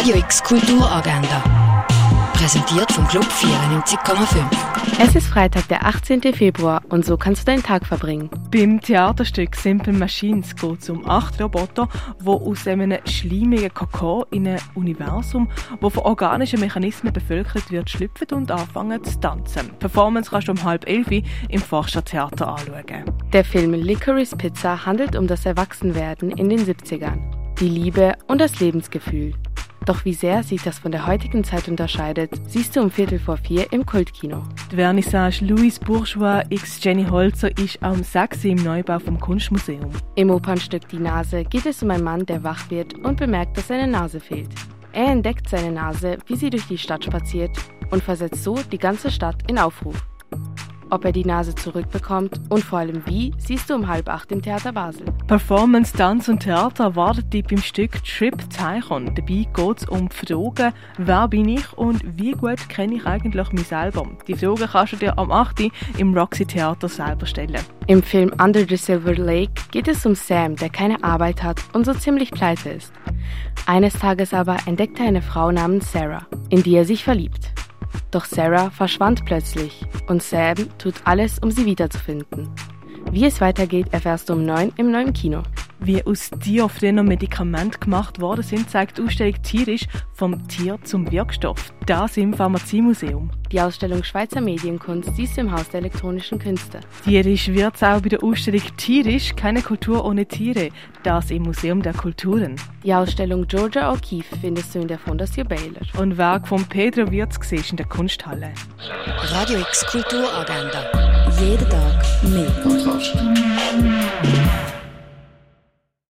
Radio X Kulturagenda. Präsentiert vom Club 94,5. Es ist Freitag, der 18. Februar und so kannst du deinen Tag verbringen. Beim Theaterstück Simple Machines geht es um acht Roboter, die aus einem schleimigen Kakao in ein Universum, wo von organischen Mechanismen bevölkert wird, schlüpfen und anfangen zu tanzen. Die Performance kannst du um halb elf im Forschertheater anschauen. Der Film Licorice Pizza handelt um das Erwachsenwerden in den 70ern, die Liebe und das Lebensgefühl. Doch wie sehr sich das von der heutigen Zeit unterscheidet, siehst du um Viertel vor vier im Kultkino. Die Vernissage Louis Bourgeois x Jenny Holzer ist am 6. im Neubau vom Kunstmuseum. Im Opernstück Die Nase geht es um einen Mann, der wach wird und bemerkt, dass seine Nase fehlt. Er entdeckt seine Nase, wie sie durch die Stadt spaziert und versetzt so die ganze Stadt in Aufruf. Ob er die Nase zurückbekommt und vor allem wie, siehst du um halb acht im Theater Basel. Performance, Tanz und Theater erwartet dich beim Stück Trip Zeichon. Dabei geht es um die Fragen, wer bin ich und wie gut kenne ich eigentlich mich selber. Die Fragen kannst du dir am 8. im Roxy Theater selber stellen. Im Film Under the Silver Lake geht es um Sam, der keine Arbeit hat und so ziemlich pleite ist. Eines Tages aber entdeckt er eine Frau namens Sarah, in die er sich verliebt. Doch Sarah verschwand plötzlich und Sam tut alles, um sie wiederzufinden. Wie es weitergeht, erfährst du um 9 im neuen Kino. Wie aus Tierfrener Medikamente gemacht worden sind, zeigt die Ausstellung Tierisch vom Tier zum Wirkstoff. Das im Pharmaziemuseum. Die Ausstellung Schweizer Medienkunst du im Haus der elektronischen Künste. Tierisch wird es auch bei der Ausstellung Tierisch, keine Kultur ohne Tiere. Das im Museum der Kulturen. Die Ausstellung Georgia O'Keeffe findest du in der Fondation Baylor. Und Werk von Pedro Wirz in der Kunsthalle. Radio X Kulturagenda. Jeden Tag mehr.